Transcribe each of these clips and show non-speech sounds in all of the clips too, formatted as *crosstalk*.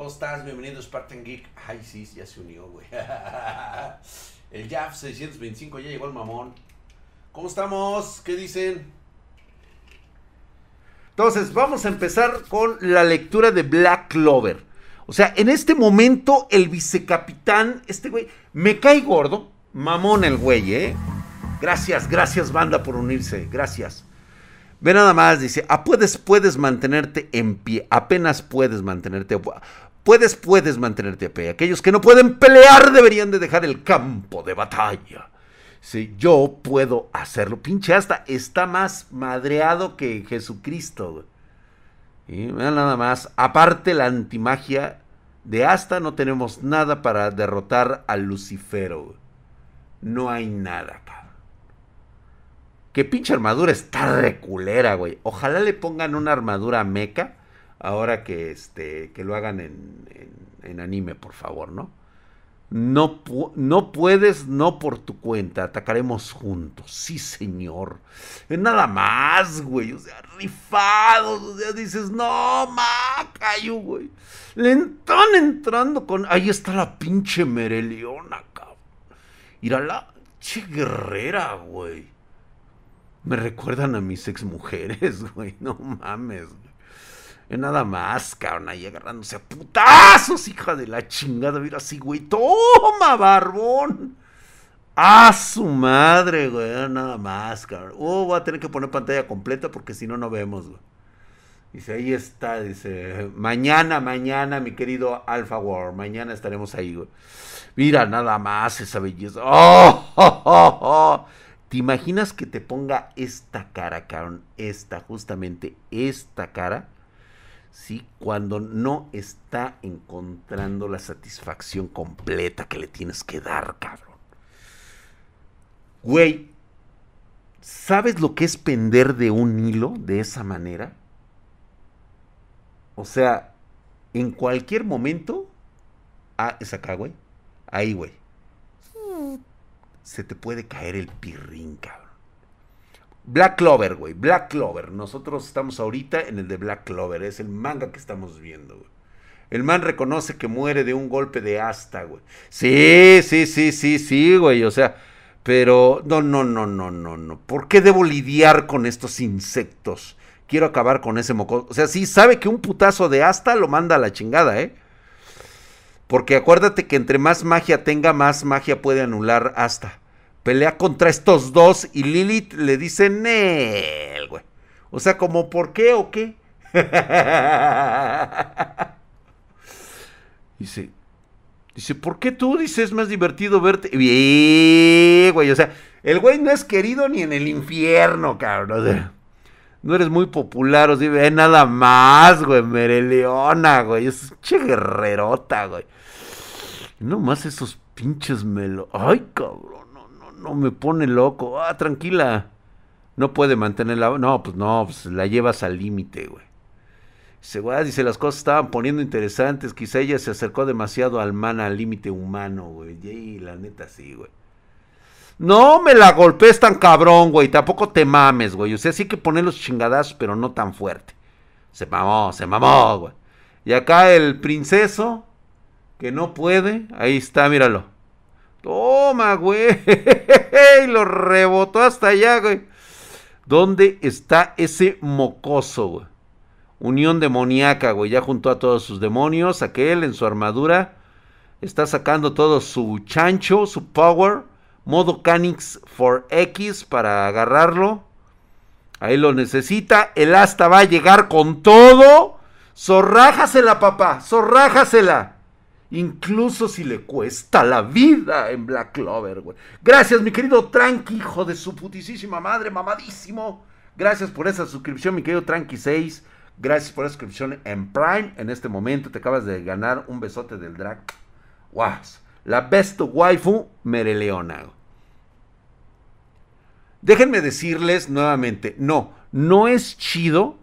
¿Cómo estás? Bienvenido a Spartan Geek. Ay, sí, ya se unió, güey. *laughs* El JAF 625 ya llegó el mamón. ¿Cómo estamos? ¿Qué dicen? Entonces, vamos a empezar con la lectura de Black Clover. O sea, en este momento el vicecapitán, este güey, me cae gordo. Mamón el güey, ¿eh? Gracias, gracias banda por unirse. Gracias. Ve nada más, dice, puedes, puedes mantenerte en pie, apenas puedes mantenerte, puedes, puedes mantenerte a pie. Aquellos que no pueden pelear deberían de dejar el campo de batalla. Sí, yo puedo hacerlo. Pinche hasta está más madreado que Jesucristo. Y nada más, aparte la antimagia de Asta, no tenemos nada para derrotar al Lucifero. No hay nada, que pinche armadura está reculera, güey. Ojalá le pongan una armadura meca. Ahora que este. que lo hagan en, en, anime, por favor, ¿no? No, no puedes, no por tu cuenta. Atacaremos juntos. Sí, señor. Nada más, güey. O sea, rifados. O sea, dices, no, macayo, güey. Le están entrando con. Ahí está la pinche Mereliona, cabrón. Ir la. Che guerrera, güey. Me recuerdan a mis exmujeres, *laughs* güey. No mames, güey. Nada más, cabrón, ahí agarrándose a putazos, hija de la chingada. Mira así, güey. Toma, barbón. A su madre, güey. Nada más, cabrón. Oh, voy a tener que poner pantalla completa porque si no, no vemos, güey. Dice, ahí está, dice, mañana, mañana, mi querido Alpha War, mañana estaremos ahí, güey. Mira, nada más esa belleza. ¡Oh! oh, oh, oh! ¿Te imaginas que te ponga esta cara, cabrón? Esta, justamente esta cara. ¿Sí? Cuando no está encontrando la satisfacción completa que le tienes que dar, cabrón. Güey, ¿sabes lo que es pender de un hilo de esa manera? O sea, en cualquier momento. Ah, es acá, güey. Ahí, güey se te puede caer el pirrín, cabrón. Black Clover, güey. Black Clover. Nosotros estamos ahorita en el de Black Clover. Es el manga que estamos viendo, güey. El man reconoce que muere de un golpe de asta, güey. Sí, sí, sí, sí, sí, güey. O sea, pero no, no, no, no, no, no. ¿Por qué debo lidiar con estos insectos? Quiero acabar con ese moco. O sea, sí sabe que un putazo de asta lo manda a la chingada, ¿eh? Porque acuérdate que entre más magia tenga, más magia puede anular hasta. Pelea contra estos dos y Lilith le dice Nel, güey. O sea, como ¿por qué o qué? *laughs* dice, dice, ¿por qué tú dices es más divertido verte? Bien, güey, o sea, el güey no es querido ni en el infierno, cabrón. O sea, no eres muy popular, o sea, ve nada más, güey, Mereleona, güey. Es che guerrerota, güey. No más esos pinches melo. Ay, cabrón, no, me pone loco. Ah, tranquila. No puede mantenerla. No, pues no, pues la llevas al límite, güey. Dice, güey, dice, las cosas estaban poniendo interesantes. Quizá ella se acercó demasiado al man, al límite humano, güey. Y la neta sí, güey. No me la golpees tan cabrón, güey. Tampoco te mames, güey. O sea, sí que poner los chingadazos, pero no tan fuerte. Se mamó, se mamó, güey. Y acá el princeso que no puede. Ahí está, míralo. Toma, güey. *laughs* Lo rebotó hasta allá, güey. ¿Dónde está ese mocoso, güey? Unión demoníaca, güey. Ya juntó a todos sus demonios. Aquel en su armadura. Está sacando todo su chancho, su power. Modo Canix for X para agarrarlo. Ahí lo necesita. El asta va a llegar con todo. Zorrájasela, papá. Zorrájasela. Incluso si le cuesta la vida en Black Clover, güey. Gracias, mi querido Tranqui, hijo de su putisísima madre, mamadísimo. Gracias por esa suscripción, mi querido Tranqui 6. Gracias por la suscripción en Prime. En este momento te acabas de ganar un besote del drag. Wow. La best waifu Mereleona. Déjenme decirles nuevamente, no, no es chido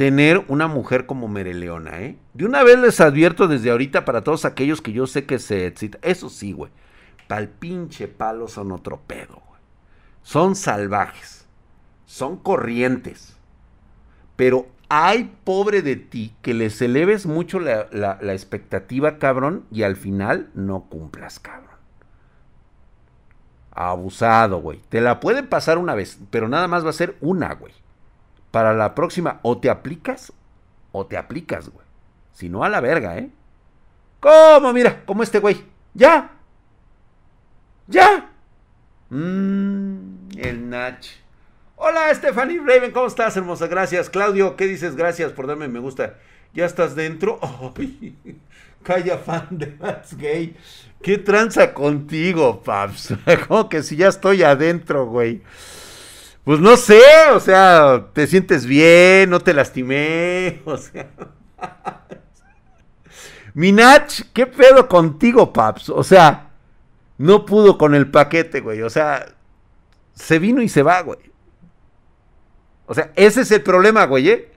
tener una mujer como Mereleona, ¿eh? De una vez les advierto desde ahorita para todos aquellos que yo sé que se excitan. Eso sí, güey. Pal pinche palo son otro pedo, güey. Son salvajes. Son corrientes. Pero ay, pobre de ti, que les eleves mucho la, la expectativa, cabrón, y al final no cumplas, cabrón. Abusado, güey. Te la pueden pasar una vez, pero nada más va a ser una, güey. Para la próxima, o te aplicas, o te aplicas, güey. Si no, a la verga, ¿eh? ¿Cómo? Mira, como este güey. Ya. Ya. Mmm, el Nach. Hola, Stephanie Raven, ¿cómo estás, hermosa? Gracias. Claudio, ¿qué dices? Gracias por darme me gusta. ¿Ya estás dentro? *laughs* Ay, calla fan de Max Gay. ¿Qué tranza contigo, Paps? *laughs* Como que si ya estoy adentro, güey. Pues no sé, o sea, te sientes bien, no te lastimé, *laughs* o sea. Minach, ¿qué pedo contigo, Paps? O sea, no pudo con el paquete, güey. O sea, se vino y se va, güey. O sea, ese es el problema, güey, ¿eh?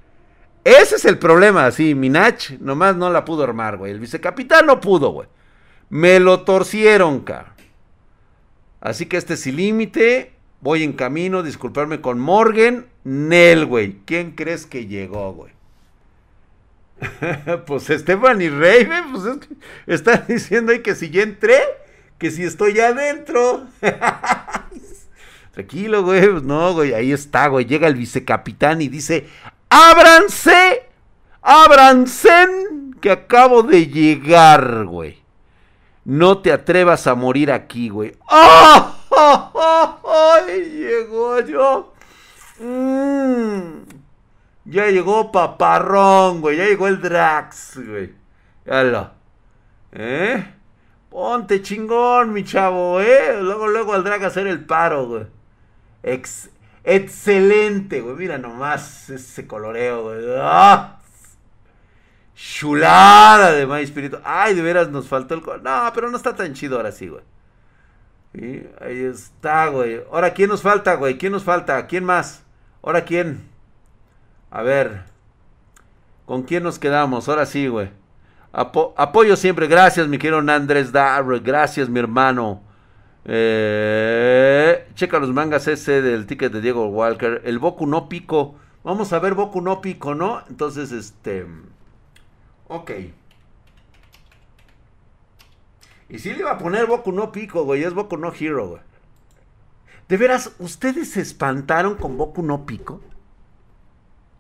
Ese es el problema, sí. Minach nomás no la pudo armar, güey. El vicecapitán no pudo, güey. Me lo torcieron, cara. Así que este es el límite. Voy en camino, disculparme con Morgan. Nel, güey. ¿Quién crees que llegó, güey? *laughs* pues Stephanie Raven, pues es que está *laughs* diciendo ahí que si ya entré, que si estoy adentro. *laughs* Tranquilo, güey. Pues no, güey. Ahí está, güey. Llega el vicecapitán y dice: ¡Ábranse! ¡Ábranse! Que acabo de llegar, güey. No te atrevas a morir aquí, güey. ¡Oh! *laughs* Llegó yo. Mm. Ya llegó Paparrón, güey. Ya llegó el Drax, güey. lo. ¿Eh? Ponte chingón, mi chavo, ¿eh? Luego, luego al Drax a hacer el paro, güey. excelente, güey. Mira nomás ese coloreo, güey. ¡Ah! Chulada de My Espíritu. Ay, de veras nos faltó el... No, pero no está tan chido ahora sí, güey. Ahí está, güey. Ahora, ¿quién nos falta, güey? ¿Quién nos falta? ¿Quién más? Ahora, ¿quién? A ver. ¿Con quién nos quedamos? Ahora sí, güey. apoyo siempre. Gracias, mi querido Andrés Darre. Gracias, mi hermano. Eh, checa los mangas ese del ticket de Diego Walker. El Boku no Pico. Vamos a ver Boku no Pico, ¿no? Entonces, este... Ok. Y si le iba a poner Boku no Pico, güey. Es Boku no Hero, güey. De veras, ¿ustedes se espantaron con Boku no Pico?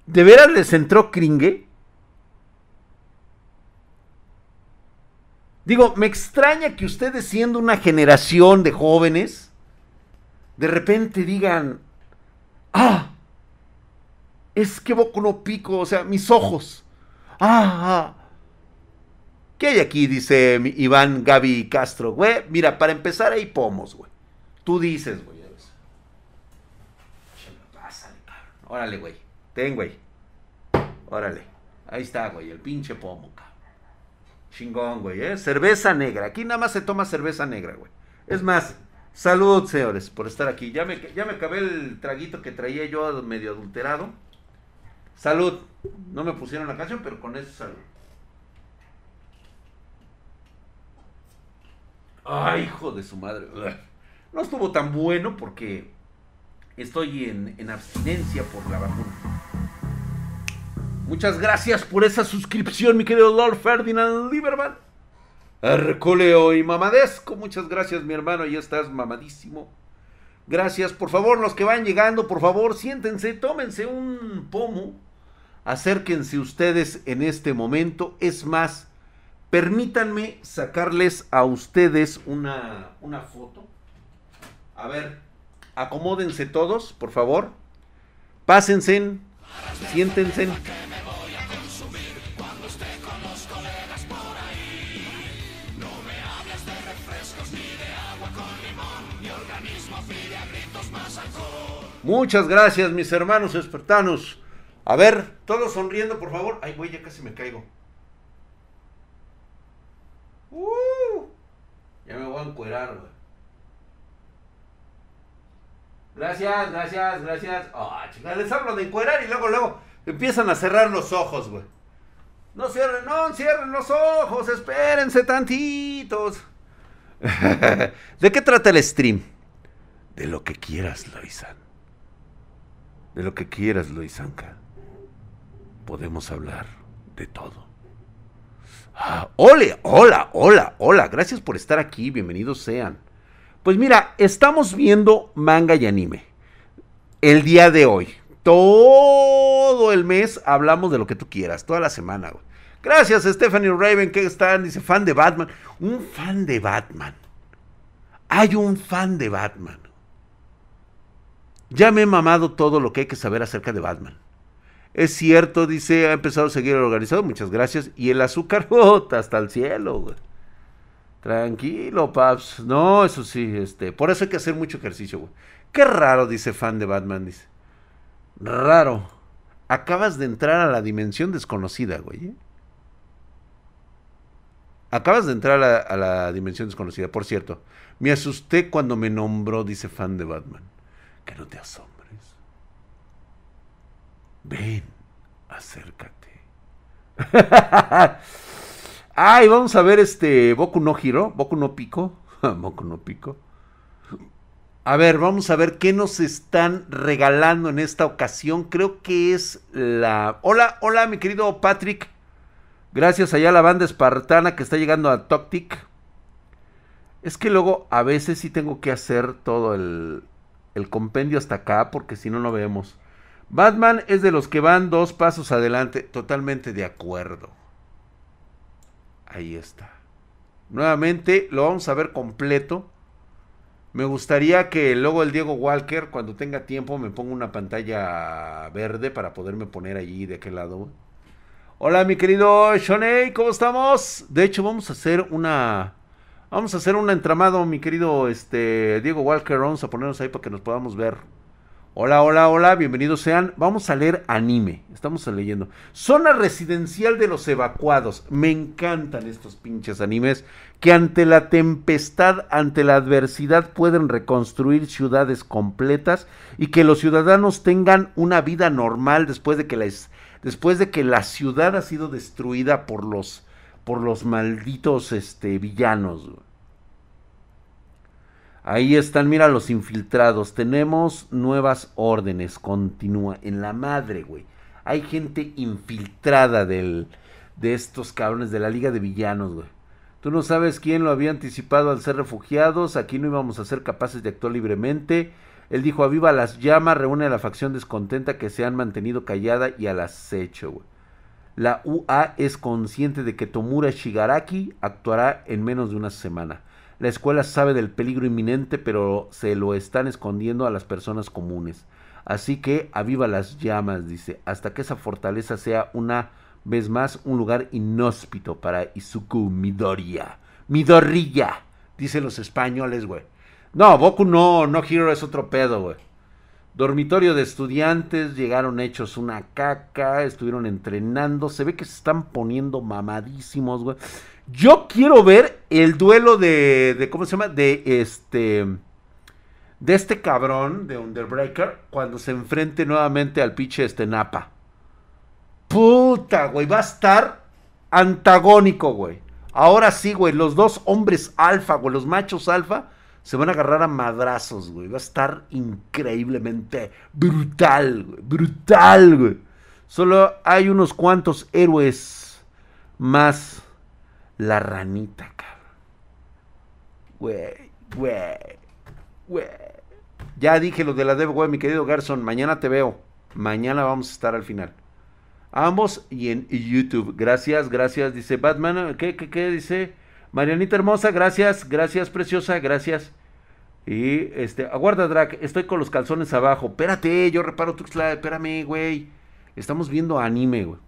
¿De veras les entró cringe? Digo, me extraña que ustedes siendo una generación de jóvenes, de repente digan, ah, es que Boku no Pico, o sea, mis ojos. Ah, ah. ¿Qué hay aquí? Dice Iván Gaby Castro. Güey, mira, para empezar hay pomos, güey. Tú dices, güey. Órale, güey. Ten, güey. Órale. Ahí está, güey. El pinche pomo, cabrón. Chingón, güey, ¿eh? Cerveza negra. Aquí nada más se toma cerveza negra, güey. Es más, salud, señores, por estar aquí. Ya me, ya me acabé el traguito que traía yo medio adulterado. Salud. No me pusieron la canción, pero con eso salud. Ay, hijo de su madre. No estuvo tan bueno porque estoy en, abstinencia por la vacuna. Muchas gracias por esa suscripción, mi querido Lord Ferdinand Lieberman. Arcoleo y mamadesco. Muchas gracias, mi hermano. Ya estás mamadísimo. Gracias. Por favor, los que van llegando, por favor, siéntense, tómense un pomo. Acérquense ustedes en este momento. Es más, permítanme sacarles a ustedes una, una foto. A ver, acomódense todos, por favor. Pásense, siéntense. Muchas gracias, mis hermanos espartanos. A ver, todos sonriendo, por favor. Ay, güey, ya casi me caigo. Uh, ya me voy a encuerar, güey. Gracias, gracias, gracias. Ah, oh, les hablo de encuerar y luego, luego empiezan a cerrar los ojos, güey. No cierren, no cierren los ojos, espérense tantitos. *laughs* ¿De qué trata el stream? De lo que quieras, Loisan. De lo que quieras, Loisanka. podemos hablar de todo. Ole, hola, hola, hola, gracias por estar aquí, bienvenidos sean. Pues mira, estamos viendo manga y anime. El día de hoy. Todo el mes hablamos de lo que tú quieras, toda la semana. Gracias, Stephanie Raven, que están, dice, fan de Batman. Un fan de Batman. Hay un fan de Batman. Ya me he mamado todo lo que hay que saber acerca de Batman. Es cierto, dice, ha empezado a seguir organizado, muchas gracias. Y el azúcar, *laughs* hasta el cielo, güey. Tranquilo, paps. No, eso sí, este, por eso hay que hacer mucho ejercicio, güey. Qué raro, dice fan de Batman, dice. Raro. Acabas de entrar a la dimensión desconocida, güey. ¿eh? Acabas de entrar a la, dimensión desconocida. Por cierto, me asusté cuando me nombró, dice fan de Batman. Que no te asombres. Ven, acércate. *laughs* Ay, vamos a ver este Boku no Hiro, Boku no Pico. *laughs* Boku no Pico. A ver, vamos a ver qué nos están regalando en esta ocasión. Creo que es la... Hola, hola, mi querido Patrick. Gracias allá a la banda espartana que está llegando a Toctic. Es que luego a veces sí tengo que hacer todo el, el compendio hasta acá porque si no, no vemos. Batman es de los que van dos pasos adelante. Totalmente de acuerdo. Ahí está. Nuevamente lo vamos a ver completo. Me gustaría que luego el Diego Walker, cuando tenga tiempo, me ponga una pantalla verde para poderme poner allí de aquel lado. Hola, mi querido Shoney, ¿cómo estamos? De hecho, vamos a hacer una. Vamos a hacer un entramado, mi querido este, Diego Walker. Vamos a ponernos ahí para que nos podamos ver. Hola, hola, hola, bienvenidos sean. Vamos a leer anime. Estamos leyendo. Zona residencial de los evacuados. Me encantan estos pinches animes que ante la tempestad, ante la adversidad pueden reconstruir ciudades completas y que los ciudadanos tengan una vida normal después de que les después de que la ciudad ha sido destruida por los, por los malditos este, villanos. Ahí están, mira los infiltrados. Tenemos nuevas órdenes. Continúa. En la madre, güey. Hay gente infiltrada del, de estos cabrones de la Liga de Villanos, güey. Tú no sabes quién lo había anticipado al ser refugiados. Aquí no íbamos a ser capaces de actuar libremente. Él dijo, aviva las llamas, reúne a la facción descontenta que se han mantenido callada y al acecho. Güey. La UA es consciente de que Tomura Shigaraki actuará en menos de una semana. La escuela sabe del peligro inminente, pero se lo están escondiendo a las personas comunes. Así que aviva las llamas, dice, hasta que esa fortaleza sea una vez más un lugar inhóspito para Izuku Midoriya. Midorilla, dicen los españoles, güey. No, Boku no, no Hero es otro pedo, güey. Dormitorio de estudiantes, llegaron hechos una caca, estuvieron entrenando, se ve que se están poniendo mamadísimos, güey. Yo quiero ver el duelo de, de ¿cómo se llama? De este, de este cabrón de Underbreaker cuando se enfrente nuevamente al pinche este Napa. Puta, güey, va a estar antagónico, güey. Ahora sí, güey, los dos hombres alfa, güey, los machos alfa se van a agarrar a madrazos, güey. Va a estar increíblemente brutal, güey. Brutal, güey. Solo hay unos cuantos héroes más. La ranita, cabrón. Güey, güey, güey. Ya dije lo de la Dev, güey, mi querido Garson. Mañana te veo. Mañana vamos a estar al final. Ambos y en YouTube. Gracias, gracias. Dice Batman. ¿Qué, qué, qué? Dice. Marianita hermosa, gracias, gracias, preciosa, gracias. Y este, aguarda, Drac, estoy con los calzones abajo. Espérate, yo reparo tu espérame, güey. Estamos viendo anime, güey.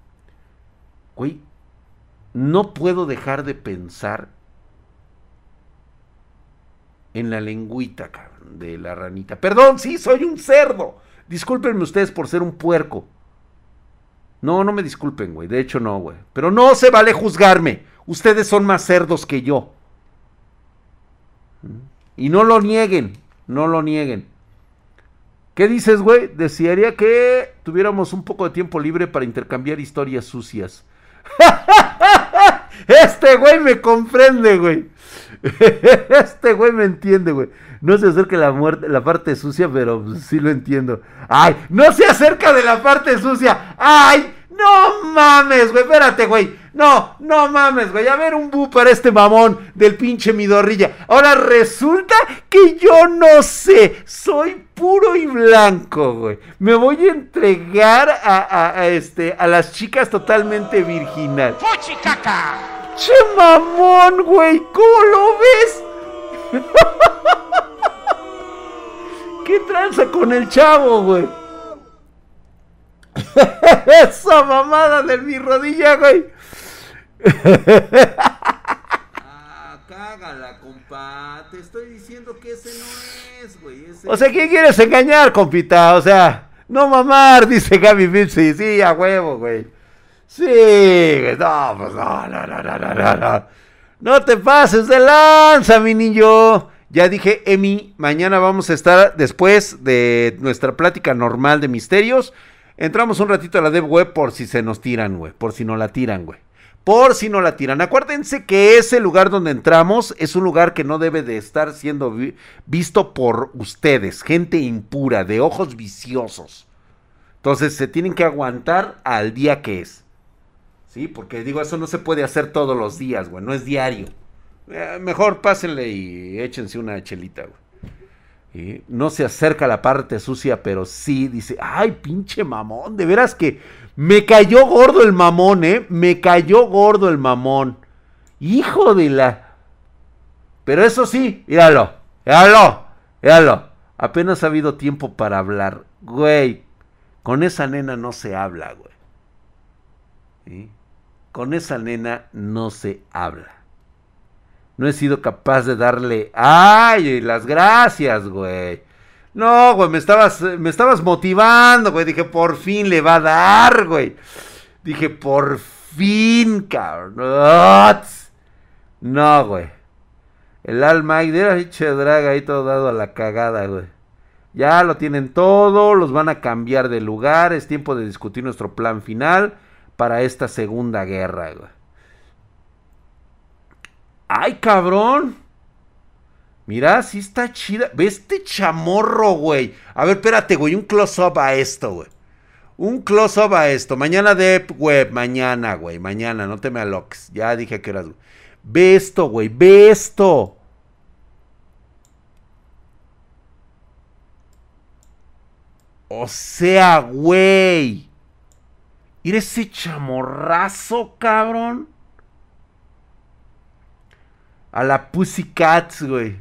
Güey, no puedo dejar de pensar en la lengüita, de la ranita. Perdón, sí, soy un cerdo. Discúlpenme ustedes por ser un puerco. No, no me disculpen, güey. De hecho, no, güey. Pero no se vale juzgarme. Ustedes son más cerdos que yo. Y no lo nieguen, no lo nieguen. ¿Qué dices, güey? Desearía que tuviéramos un poco de tiempo libre para intercambiar historias sucias. *laughs* este güey me comprende, güey. *laughs* este güey me entiende, güey. No se acerca la muerte, la parte sucia, pero sí lo entiendo. Ay, no se acerca de la parte sucia. Ay, No mames, güey, espérate, güey. No, no mames, güey. A ver un bu para este mamón del pinche Midorrilla. Ahora resulta que yo no sé. Soy puro y blanco, güey. Me voy a entregar a, este, a las chicas totalmente virginal. caca! ¡Che mamón, güey! ¿Cómo lo ves? *laughs* ¿Qué tranza con el chavo, güey? *laughs* Esa mamada de mi rodilla, güey. ah, cágala, compa. Te estoy diciendo que ese no es, güey. O sea, ¿quién quieres engañar, compita? O sea, no mamar, *laughs* dice Gaby Vinci. Sí, a huevo, güey. Sí, güey. No, pues no, no, no, no, no, no. No te pases de lanza, mi niño. Ya dije, Emi, mañana vamos a estar después de nuestra plática normal de misterios. Entramos un ratito a la dev web por si se nos tiran, güey. Por si no la tiran, güey. Por si no la tiran. Acuérdense que ese lugar donde entramos es un lugar que no debe de estar siendo visto por ustedes. Gente impura, de ojos viciosos. Entonces se tienen que aguantar al día que es. Sí, porque digo, eso no se puede hacer todos los días, güey. No es diario. Eh, mejor pásenle y échense una chelita, güey. No se acerca a la parte sucia, pero sí dice, ay, pinche mamón, de veras que me cayó gordo el mamón, ¿eh? Me cayó gordo el mamón. Hijo de la... Pero eso sí, míralo, míralo, míralo. Apenas ha habido tiempo para hablar. Güey, con esa nena no se habla, güey. Con esa nena no se habla no he sido capaz de darle, ay, las gracias, güey. No, güey, me estabas, me estabas motivando, güey. Dije, por fin le va a dar, güey. Dije, por fin, cabrón. No, güey. El alma de la draga ahí todo dado a la cagada, güey. Ya lo tienen todo, los van a cambiar de lugar. Es tiempo de discutir nuestro plan final para esta segunda guerra, güey. ¡Ay, cabrón! Mira, sí está chida. Ve este chamorro, güey. A ver, espérate, güey. Un close-up a esto, güey. Un close-up a esto. Mañana de web. Mañana, güey. Mañana. No te me aloques. Ya dije que eras. Ve esto, güey. Ve esto. O sea, güey. Mira ese chamorrazo, cabrón. A la Pussycats, güey.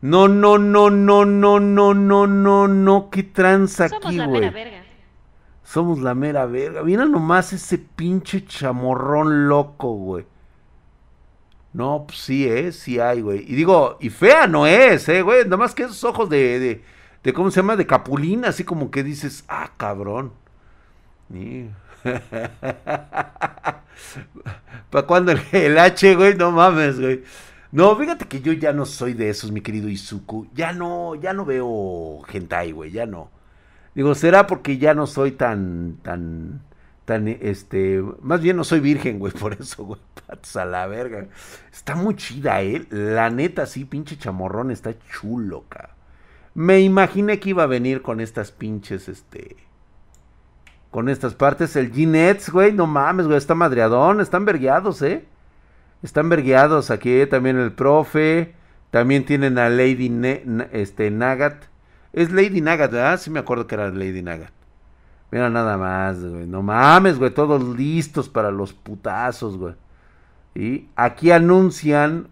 No, no, no, no, no, no, no, no, no. ¿Qué tranza aquí, güey? Somos la mera verga. Somos la mera verga. Mira nomás ese pinche chamorrón loco, güey. No, pues sí, eh, sí hay, güey. Y digo, y fea no es, eh, güey. Nada más que esos ojos de, de, de, ¿cómo se llama? De capulina, así como que dices, ah, cabrón. *laughs* ¿Para cuando el, H, güey? No mames, güey. No, fíjate que yo ya no soy de esos, mi querido Izuku. Ya no, ya no veo hentai, güey, ya no. Digo, será porque ya no soy tan, tan, tan, este, más bien no soy virgen, güey, por eso, güey, *laughs* a la verga. Está muy chida, eh. La neta, sí, pinche chamorrón, está chulo, cabrón. Me imaginé que iba a venir con estas pinches, este, con estas partes. El G-Nets, güey, no mames, güey, está madreadón, están vergueados, ¿eh? Están vergueados aquí, también el profe. También tienen a Lady este, Nagat. Es Lady Nagat, ¿verdad? Sí me acuerdo que era Lady Nagat. Mira nada más, güey. No mames, güey. Todos listos para los putazos, güey. Y aquí anuncian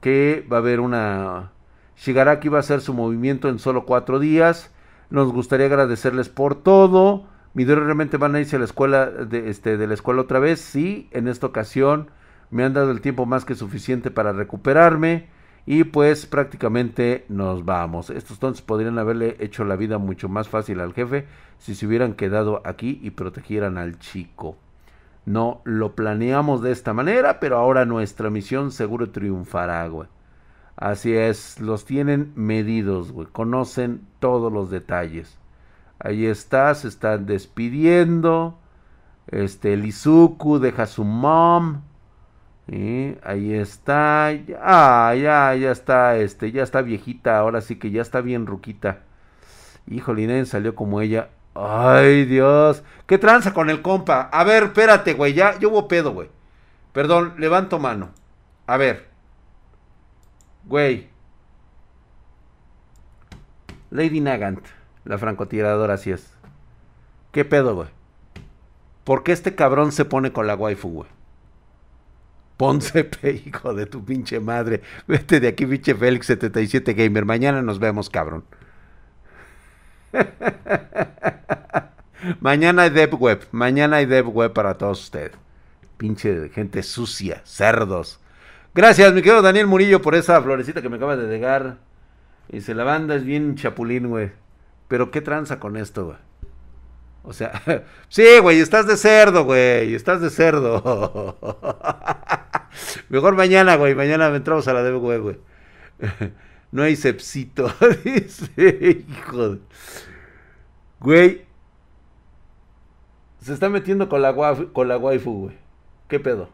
que va a haber una... Shigaraki va a hacer su movimiento en solo cuatro días. Nos gustaría agradecerles por todo. Midori realmente van a irse a la escuela de, este, de la escuela otra vez. Sí, en esta ocasión me han dado el tiempo más que suficiente para recuperarme. Y pues prácticamente nos vamos. Estos tontos podrían haberle hecho la vida mucho más fácil al jefe si se hubieran quedado aquí y protegieran al chico. No lo planeamos de esta manera, pero ahora nuestra misión seguro triunfará, güey. Así es, los tienen medidos, güey. Conocen todos los detalles. Ahí está, se están despidiendo. Este, Lizuku deja a su mom. Ahí está. Ah, ya, ya está, este, ya está viejita. Ahora sí que ya está bien ruquita. Híjole, salió como ella. Ay, Dios. ¿Qué tranza con el compa? A ver, espérate, güey. Ya, yo hubo pedo, güey. Perdón, levanto mano. A ver. Güey. Lady Nagant, la francotiradora, así es. ¿Qué pedo, güey? ¿Por qué este cabrón se pone con la waifu, güey? Ponce, *laughs* hijo de tu pinche madre. Vete de aquí, pinche Félix 77 Gamer. Mañana nos vemos, cabrón. *laughs* Mañana hay Dev Web. Mañana hay Dev Web para todos ustedes. Pinche gente sucia, cerdos. Gracias, mi querido Daniel Murillo, por esa florecita que me acaba de degar. Dice, la banda es bien chapulín, güey. Pero qué tranza con esto, güey. O sea, *laughs* sí, güey, estás de cerdo, güey. Estás de cerdo. *laughs* Mejor mañana, güey. Mañana entramos a la Web, güey. *laughs* No hay sepsito. Dice, hijo de... Güey. Se está metiendo con la, con la waifu, güey. ¿Qué pedo?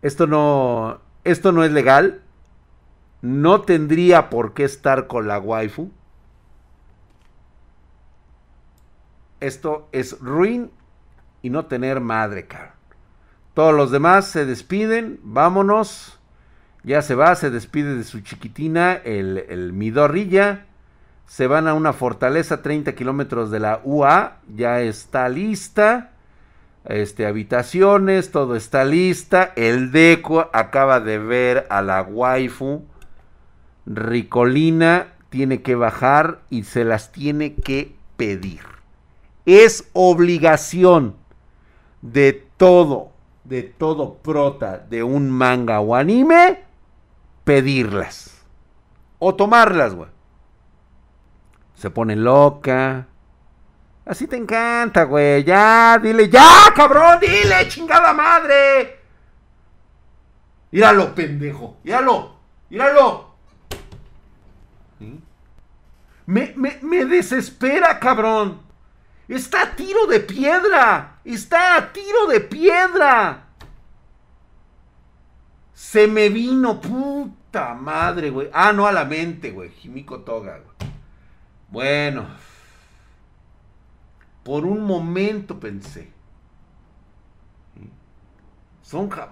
Esto no. Esto no es legal. No tendría por qué estar con la waifu. Esto es ruin y no tener madre, cabrón. Todos los demás se despiden. Vámonos. Ya se va, se despide de su chiquitina, el, el Midorrilla. Se van a una fortaleza 30 kilómetros de la UA. Ya está lista. Este, habitaciones, todo está lista. El Deco acaba de ver a la waifu. Ricolina tiene que bajar y se las tiene que pedir. Es obligación de todo, de todo prota de un manga o anime pedirlas. O tomarlas, güey. Se pone loca. Así te encanta, güey. Ya, dile, ya, cabrón, dile, chingada madre. Míralo, pendejo. Míralo, míralo. Me, me, desespera, cabrón. Está a tiro de piedra. Está a tiro de piedra. Se me vino, puta madre, güey. Ah, no a la mente, güey. Jimiko Toga, güey. Bueno. Por un momento pensé.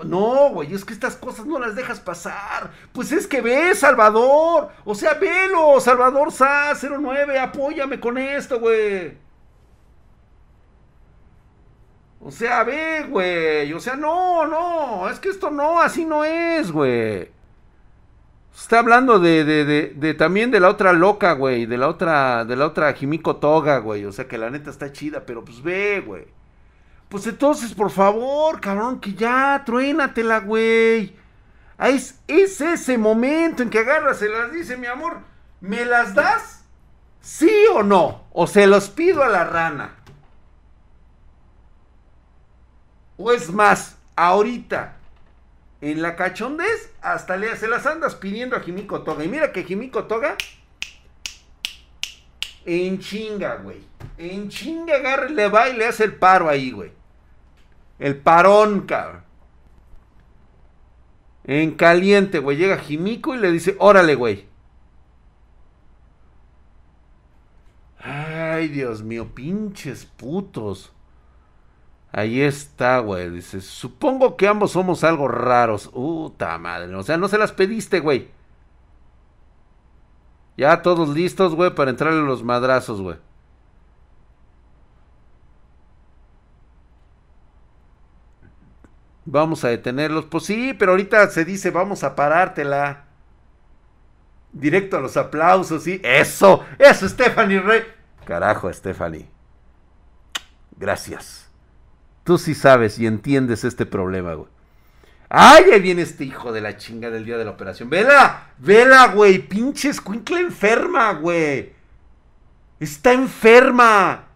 No, güey, es que estas cosas no las dejas pasar. Pues es que ve, Salvador. O sea, velo, Salvador Sa 09, apóyame con esto, güey. O sea, ve, güey. O sea, no, no. Es que esto no, así no es, güey. Está hablando de, también de la otra loca, güey. De la otra, de la otra Jimiko Toga, güey. O sea que la neta está chida, pero pues ve, güey. Pues entonces, por favor, cabrón, que ya, truénatela, güey. Es, es ese momento en que agarras, se las dice, mi amor, ¿me las das? ¿Sí o no? O se los pido a la rana. O es más, ahorita, en la cachondez, hasta le, se las andas pidiendo a Jimiko Toga. Y mira que Jimiko Toga, en chinga, güey. En chinga agarra, le va y le hace el paro ahí, güey. El parón, cabrón. En caliente, güey. Llega Jimiko y le dice, órale, güey. Ay, Dios mío, pinches putos. Ahí está, güey. Dice, supongo que ambos somos algo raros. Puta madre. O sea, no se las pediste, güey. Ya todos listos, güey, para entrarle los madrazos, güey. Vamos a detenerlos. Pues sí, pero ahorita se dice, vamos a parártela. Directo a los aplausos, sí. Eso, eso, Stephanie Rey. Carajo, Stephanie. Gracias. Tú sí sabes y entiendes este problema, güey. ¡Ay, ahí viene este hijo de la chinga del día de la operación! ¡Vela! ¡Vela, güey! ¡Pinche escuincla enferma, güey! ¡Está enferma!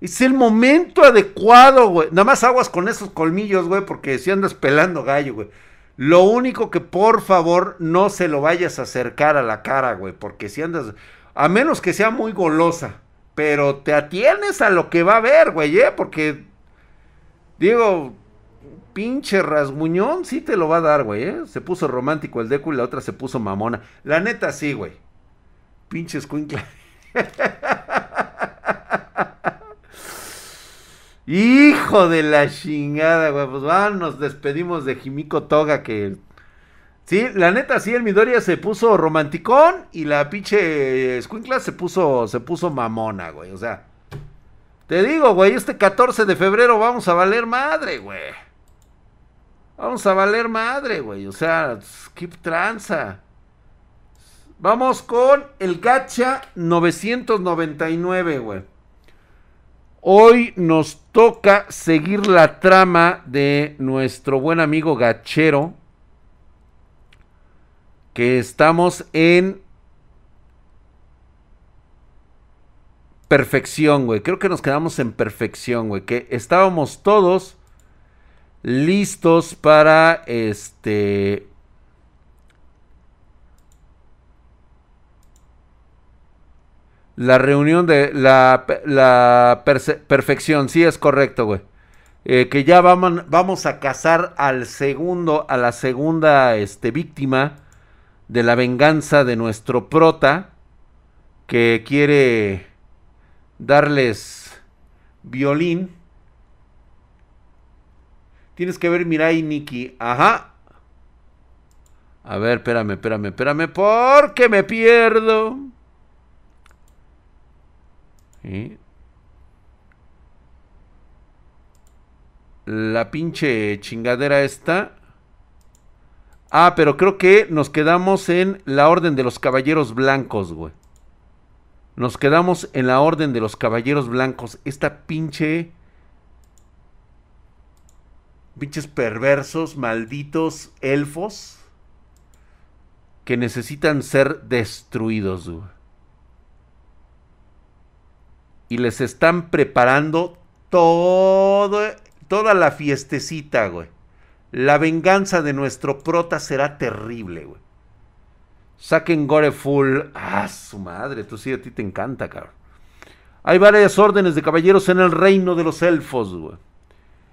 Es el momento adecuado, güey. Nada más aguas con esos colmillos, güey, porque si andas pelando gallo, güey. Lo único que por favor no se lo vayas a acercar a la cara, güey, porque si andas, a menos que sea muy golosa, pero te atienes a lo que va a haber, güey, ¿eh? Porque Diego, pinche rasguñón, sí te lo va a dar, güey, ¿eh? Se puso romántico el Deku y la otra se puso mamona. La neta, sí, güey. Pinche escuincla. *laughs* Hijo de la chingada, güey. Pues nos despedimos de Jimico Toga que... Sí, la neta, sí, el Midoriya se puso romanticón y la pinche Squinkla se puso, se puso mamona, güey. O sea, te digo, güey, este 14 de febrero vamos a valer madre, güey. Vamos a valer madre, güey. O sea, skip tranza. Vamos con el gacha 999, güey. Hoy nos toca seguir la trama de nuestro buen amigo Gachero. Que estamos en perfección, güey. Creo que nos quedamos en perfección, güey. Que estábamos todos listos para este La reunión de la, la perfección, sí es correcto, güey. Eh, que ya vamos, vamos a cazar al segundo, a la segunda este, víctima de la venganza de nuestro prota, que quiere darles violín. Tienes que ver Mirai Nikki. Ajá. A ver, espérame, espérame, espérame, porque me pierdo. La pinche chingadera esta. Ah, pero creo que nos quedamos en la orden de los caballeros blancos, güey. Nos quedamos en la orden de los caballeros blancos. Esta pinche... Pinches perversos, malditos elfos. Que necesitan ser destruidos, güey y les están preparando todo, toda la fiestecita, güey. La venganza de nuestro prota será terrible, güey. Saquen Gore Full. Ah, su madre, tú sí a ti te encanta, cabrón. Hay varias órdenes de caballeros en el reino de los elfos, güey.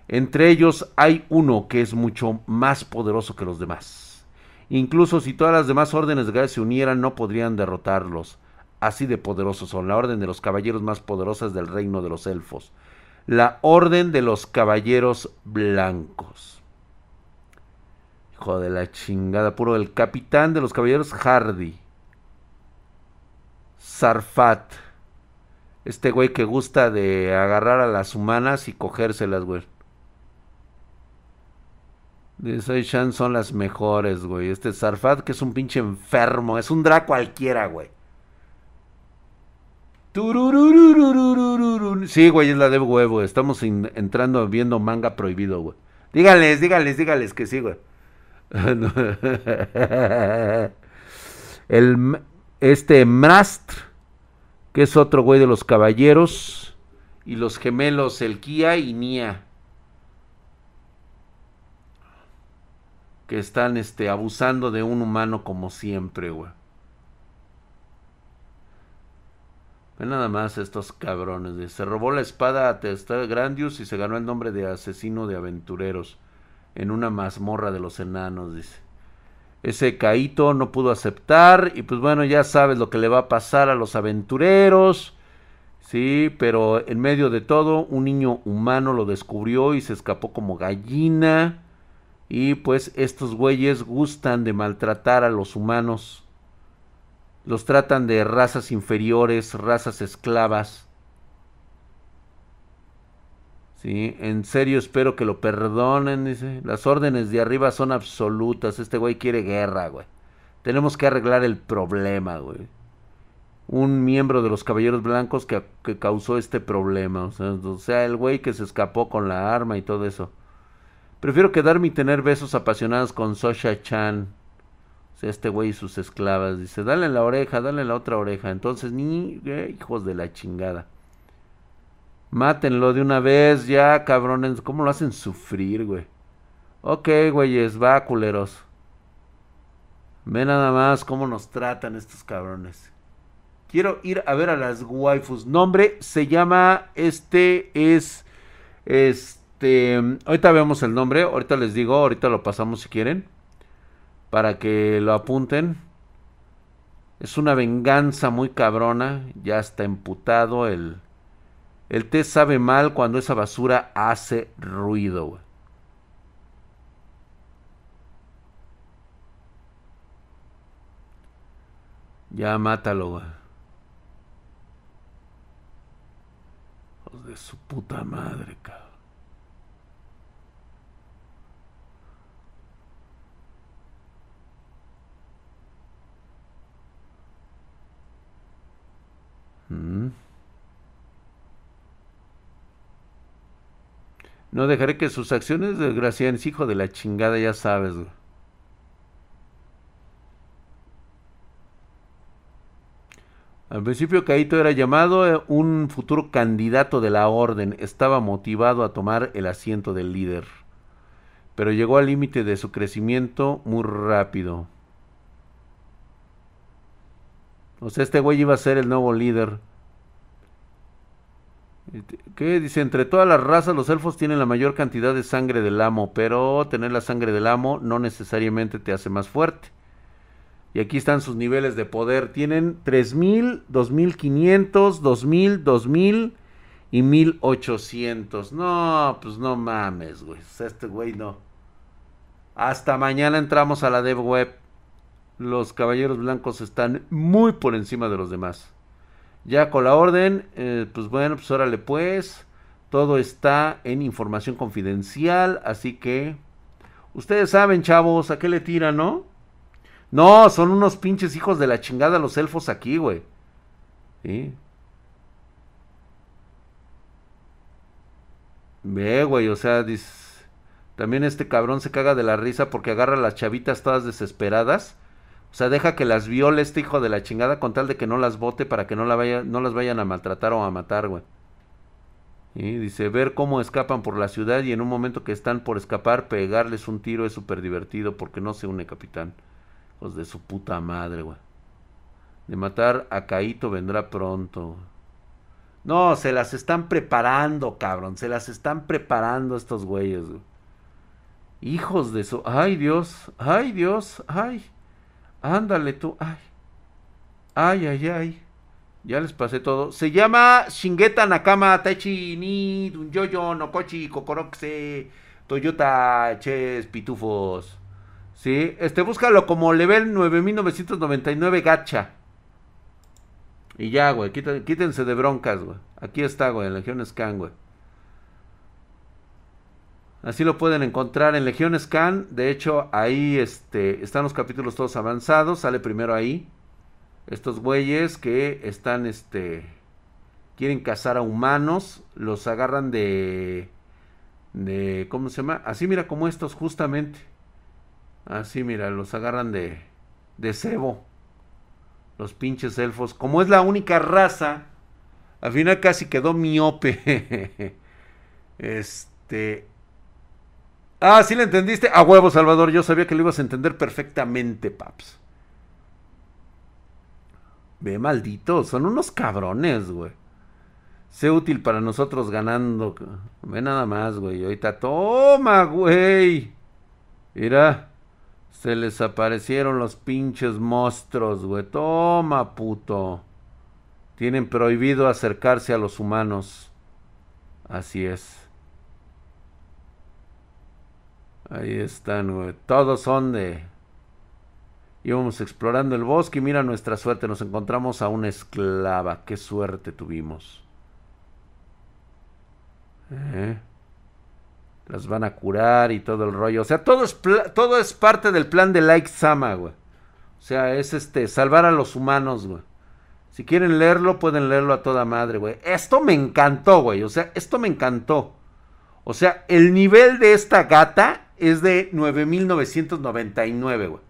Entre ellos hay uno que es mucho más poderoso que los demás. Incluso si todas las demás órdenes de guerra se unieran, no podrían derrotarlos. Así de poderosos son la orden de los caballeros más poderosas del reino de los elfos. La orden de los caballeros blancos. Hijo de la chingada, puro. El capitán de los caballeros Hardy. Sarfat. Este güey que gusta de agarrar a las humanas y cogérselas, güey. De Shan son las mejores, güey. Este Sarfat que es un pinche enfermo. Es un Draco cualquiera, güey. Sí, güey, es la de huevo. Estamos entrando viendo manga prohibido, güey. Díganles, díganles, díganles que sí, güey. *laughs* El, este Mrast, que es otro güey de los caballeros. Y los gemelos, el Kia y Nia. Que están este, abusando de un humano como siempre, güey. Nada más estos cabrones. Se robó la espada a Testar Grandius y se ganó el nombre de asesino de aventureros en una mazmorra de los enanos, dice. Ese Caito no pudo aceptar y pues bueno, ya sabes lo que le va a pasar a los aventureros. Sí, pero en medio de todo, un niño humano lo descubrió y se escapó como gallina. Y pues estos güeyes gustan de maltratar a los humanos los tratan de razas inferiores, razas esclavas. Sí, en serio espero que lo perdonen, dice. Las órdenes de arriba son absolutas. Este güey quiere guerra, güey. Tenemos que arreglar el problema, güey. Un miembro de los Caballeros Blancos que, causó este problema. O sea, o sea, el güey que se escapó con la arma y todo eso. Prefiero quedarme y tener besos apasionados con Sosha Chan este güey y sus esclavas. Dice, dale la oreja, dale la otra oreja. Entonces, ni, eh, hijos de la chingada. Mátenlo de una vez, ya, cabrones. ¿Cómo lo hacen sufrir, güey? Ok, güeyes, va, culeros. Ve nada más cómo nos tratan estos cabrones. Quiero ir a ver a las waifus. Nombre se llama, este es, este, ahorita vemos el nombre, ahorita les digo, ahorita lo pasamos si quieren para que lo apunten. Es una venganza muy cabrona. Ya está emputado. El, el té sabe mal cuando esa basura hace ruido. Ya mátalo, güey. de su puta madre, cabrón. No dejaré que sus acciones desgraciadas, hijo de la chingada, ya sabes. Al principio Caito era llamado eh, un futuro candidato de la orden, estaba motivado a tomar el asiento del líder, pero llegó al límite de su crecimiento muy rápido. O sea, este güey iba a ser el nuevo líder. ¿Qué dice? Entre todas las razas los elfos tienen la mayor cantidad de sangre del amo, pero tener la sangre del amo no necesariamente te hace más fuerte. Y aquí están sus niveles de poder. Tienen 3000, 2500, 2000, 2000 y 1800. No, pues no mames, güey. este güey no. Hasta mañana entramos a la dev web. Los caballeros blancos están muy por encima de los demás. Ya con la orden, eh, pues bueno, pues órale pues. Todo está en información confidencial. Así que... Ustedes saben, chavos, a qué le tiran, ¿no? No, son unos pinches hijos de la chingada los elfos aquí, güey. ¿Sí? Ve, güey, o sea, también este cabrón se caga de la risa porque agarra a las chavitas todas desesperadas. O sea, deja que las viole este hijo de la chingada con tal de que no las bote para que no, la vaya, no las vayan a maltratar o a matar, güey. Y dice, ver cómo escapan por la ciudad y en un momento que están por escapar, pegarles un tiro es súper divertido porque no se une capitán de su puta madre, güey. De matar a Caito vendrá pronto. No, se las están preparando, cabrón. Se las están preparando estos güeyes, güey. Hijos de su... Ay, Dios. Ay, Dios. Ay. Ándale tú. Ay. Ay, ay, ay. Ya les pasé todo. Se llama Shingeta Nakama Taichi Ni Dunyoyo Nokochi Kokoroxe Toyota Ches Pitufos. Sí, este, búscalo como level 9999 gacha. Y ya, güey, quítense de broncas, güey. Aquí está, güey, en Legión Scan, güey. Así lo pueden encontrar en Legión Scan. De hecho, ahí este, están los capítulos todos avanzados. Sale primero ahí. Estos güeyes que están, este, quieren cazar a humanos. Los agarran de, de, ¿cómo se llama? Así mira como estos justamente. Así, mira, los agarran de, de cebo. Los pinches elfos. Como es la única raza, al final casi quedó miope. *laughs* este. Ah, sí le entendiste. A huevo, Salvador. Yo sabía que lo ibas a entender perfectamente, paps. Ve, maldito. Son unos cabrones, güey. Sé útil para nosotros ganando. Ve nada más, güey. Ahorita, toma, güey. Mira. Se les aparecieron los pinches monstruos, güey. Toma, puto. Tienen prohibido acercarse a los humanos. Así es. Ahí están, güey. Todos son de... Íbamos explorando el bosque y mira nuestra suerte. Nos encontramos a una esclava. Qué suerte tuvimos. ¿Eh? las van a curar y todo el rollo. O sea, todo es, todo es parte del plan de Like Sama, güey. O sea, es este, salvar a los humanos, güey. Si quieren leerlo, pueden leerlo a toda madre, güey. Esto me encantó, güey. O sea, esto me encantó. O sea, el nivel de esta gata es de 9999, güey.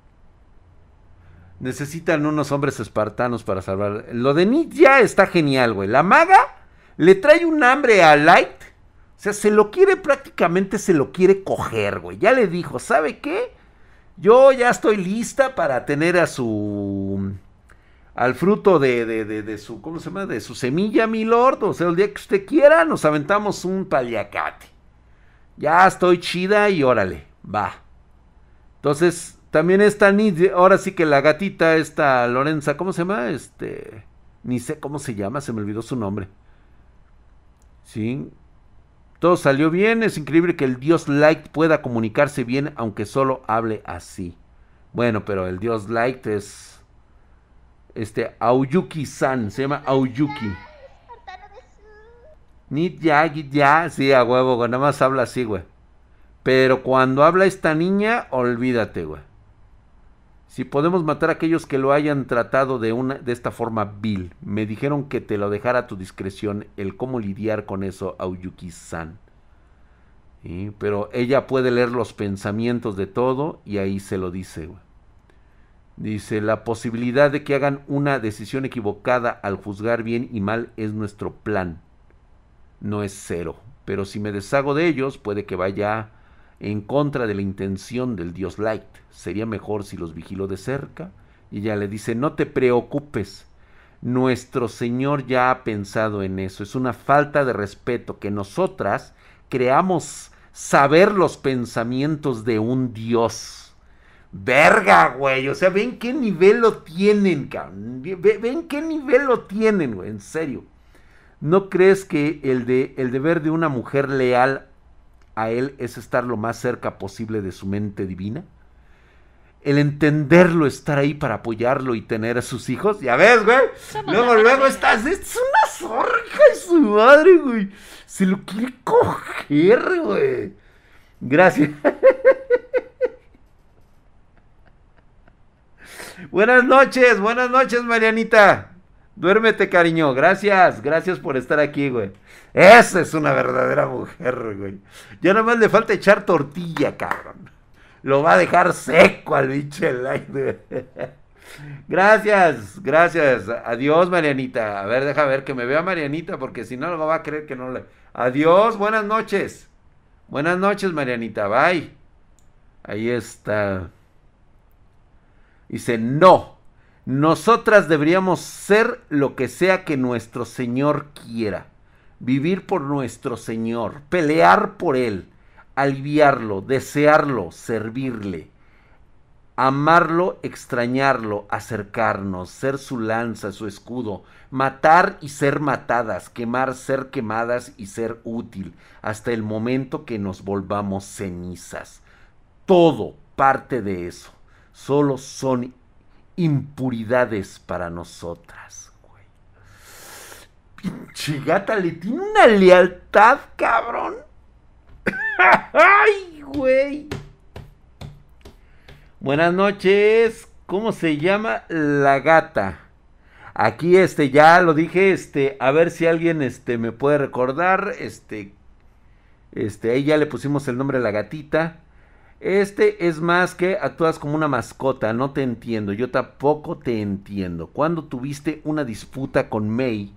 Necesitan unos hombres espartanos para salvar. Lo de Nick ya está genial, güey. La maga le trae un hambre a Light o sea, se lo quiere prácticamente, se lo quiere coger, güey. Ya le dijo, ¿sabe qué? Yo ya estoy lista para tener a su... Al fruto de, de, de, su, ¿cómo se llama? De su semilla, mi lord. O sea, el día que usted quiera, nos aventamos un paliacate. Ya estoy chida y órale, va. Entonces, También está ahora sí que la gatita, esta Lorenza, ¿cómo se llama? Este, ni sé cómo se llama, se me olvidó su nombre. Sí. Todo salió bien, es increíble que el dios Light pueda comunicarse bien aunque solo hable así. Bueno, pero el dios Light es este Aoyuki-san, se llama Aoyuki. Ni ya, ya, sí, a huevo, nada más habla así, güey. Pero cuando habla esta niña, olvídate, güey. Si podemos matar a aquellos que lo hayan tratado de, una, de esta forma vil, me dijeron que te lo dejara a tu discreción el cómo lidiar con eso, Aoyuki-san. Pero ella puede leer los pensamientos de todo y ahí se lo dice. Güey. Dice, la posibilidad de que hagan una decisión equivocada al juzgar bien y mal es nuestro plan. No es cero, pero si me deshago de ellos puede que vaya en contra de la intención del dios Light. Sería mejor si los vigilo de cerca. Y ella le dice, no te preocupes, nuestro Señor ya ha pensado en eso. Es una falta de respeto que nosotras creamos saber los pensamientos de un dios. Verga, güey. O sea, ven qué nivel lo tienen, cabrón. Ven qué nivel lo tienen, güey. En serio. ¿No crees que el, de, el deber de una mujer leal a él es estar lo más cerca posible de su mente divina? El entenderlo, estar ahí para apoyarlo y tener a sus hijos. Ya ves, güey. Luego, luego estás. Es una zorra, de su madre, güey. Se lo quiere coger, güey. Gracias. *laughs* buenas noches, buenas noches, Marianita. Duérmete, cariño. Gracias, gracias por estar aquí, güey. Esa es una verdadera mujer, güey. Ya nada más le falta echar tortilla, cabrón. Lo va a dejar seco al bicho el aire. Gracias, gracias. Adiós, Marianita. A ver, deja ver que me vea Marianita, porque si no, luego va a creer que no le. Adiós, buenas noches. Buenas noches, Marianita. Bye. Ahí está. Dice, no. Nosotras deberíamos ser lo que sea que nuestro Señor quiera. Vivir por nuestro Señor. Pelear por Él. Aliviarlo. Desearlo. Servirle amarlo, extrañarlo, acercarnos, ser su lanza, su escudo, matar y ser matadas, quemar, ser quemadas y ser útil, hasta el momento que nos volvamos cenizas. Todo parte de eso. Solo son impuridades para nosotras. Güey. Pinche gata le tiene una lealtad, cabrón. *laughs* Ay, güey. Buenas noches. ¿Cómo se llama la gata? Aquí este ya lo dije, este, a ver si alguien este me puede recordar, este este ahí ya le pusimos el nombre a la gatita. Este es más que actúas como una mascota, no te entiendo, yo tampoco te entiendo. Cuando tuviste una disputa con May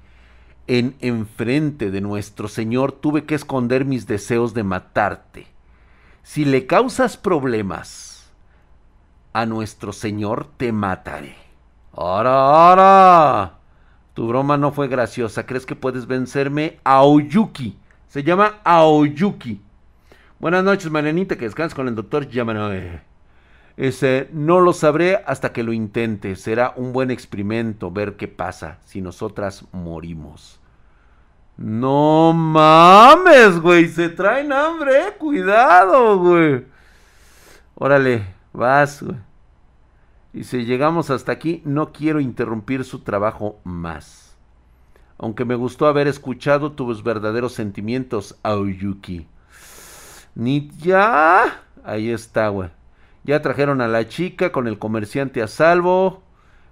en enfrente de nuestro Señor, tuve que esconder mis deseos de matarte. Si le causas problemas, a nuestro Señor te mataré. ¡Ahora, ahora! Tu broma no fue graciosa. ¿Crees que puedes vencerme? Aoyuki. Se llama Aoyuki. Buenas noches, Marianita. Que descanses con el doctor Yamanoe. Ese, no lo sabré hasta que lo intente. Será un buen experimento ver qué pasa si nosotras morimos. No mames, güey. Se traen hambre, eh. Cuidado, güey. Órale, vas, güey. Y si llegamos hasta aquí, no quiero interrumpir su trabajo más. Aunque me gustó haber escuchado tus verdaderos sentimientos, Aoyuki. Ni ya. Ahí está, güey. Ya trajeron a la chica con el comerciante a salvo.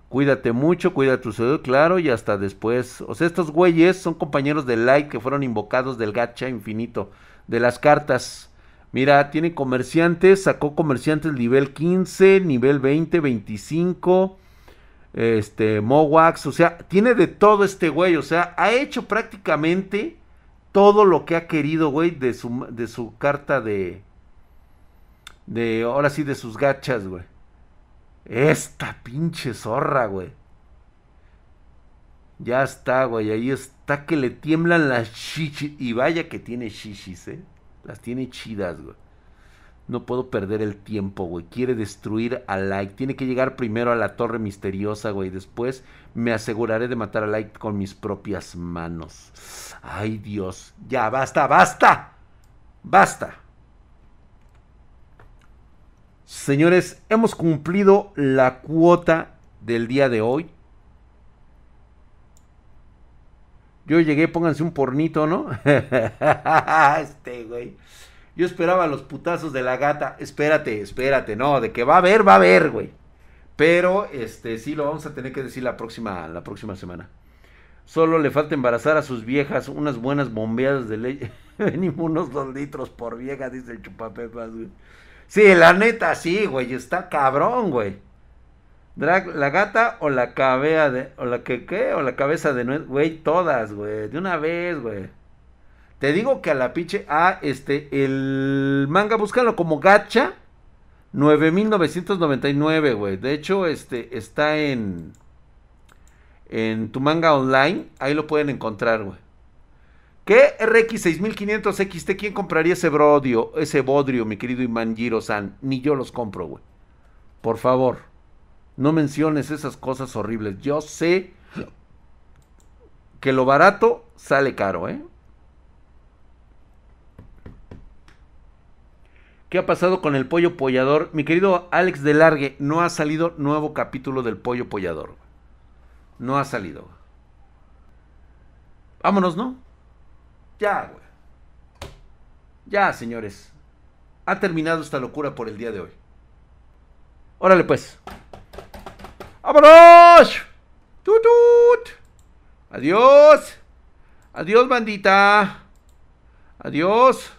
Cuídate mucho, cuida tu salud, claro, y hasta después. O sea, estos güeyes son compañeros de Light que fueron invocados del gacha infinito, de las cartas. Mira, tiene comerciantes, sacó comerciantes nivel 15, nivel 20, 25, este, Mowax, o sea, tiene de todo este güey, o sea, ha hecho prácticamente todo lo que ha querido, güey, de su, de su carta de, de, ahora sí, de sus gachas, güey. Esta pinche zorra, güey. Ya está, güey, ahí está que le tiemblan las chichis, y vaya que tiene chichis, eh. Las tiene chidas, güey. No puedo perder el tiempo, güey. Quiere destruir a Light. Tiene que llegar primero a la torre misteriosa, güey. Después me aseguraré de matar a Light con mis propias manos. Ay, Dios. Ya, basta, basta. Basta. Señores, hemos cumplido la cuota del día de hoy. Yo llegué, pónganse un pornito, ¿no? *laughs* este, güey. Yo esperaba los putazos de la gata. Espérate, espérate, no, de que va a haber, va a haber, güey. Pero, este, sí lo vamos a tener que decir la próxima, la próxima semana. Solo le falta embarazar a sus viejas unas buenas bombeadas de leche. *laughs* Venimos unos dos litros por vieja, dice el chupapepas, güey. Sí, la neta, sí, güey, está cabrón, güey. Drag, la gata o la cabeza de, o la que, ¿qué? O la cabeza de güey, todas, güey, de una vez, güey. Te digo que a la pinche, ah, este, el manga, búscalo como gacha, 9999, güey. De hecho, este, está en, en tu manga online, ahí lo pueden encontrar, güey. ¿Qué RX 6500 XT? ¿Quién compraría ese brodio, ese bodrio, mi querido Imanjiro-san? Ni yo los compro, güey. Por favor, no menciones esas cosas horribles. Yo sé que lo barato sale caro, ¿eh? ¿Qué ha pasado con el pollo pollador? Mi querido Alex de Largue, no ha salido nuevo capítulo del pollo pollador. No ha salido. Vámonos, ¿no? Ya, güey. Ya, señores. Ha terminado esta locura por el día de hoy. Órale, pues. ¡Vámonos! ¡Tutut! Adiós. Adiós, bandita. Adiós.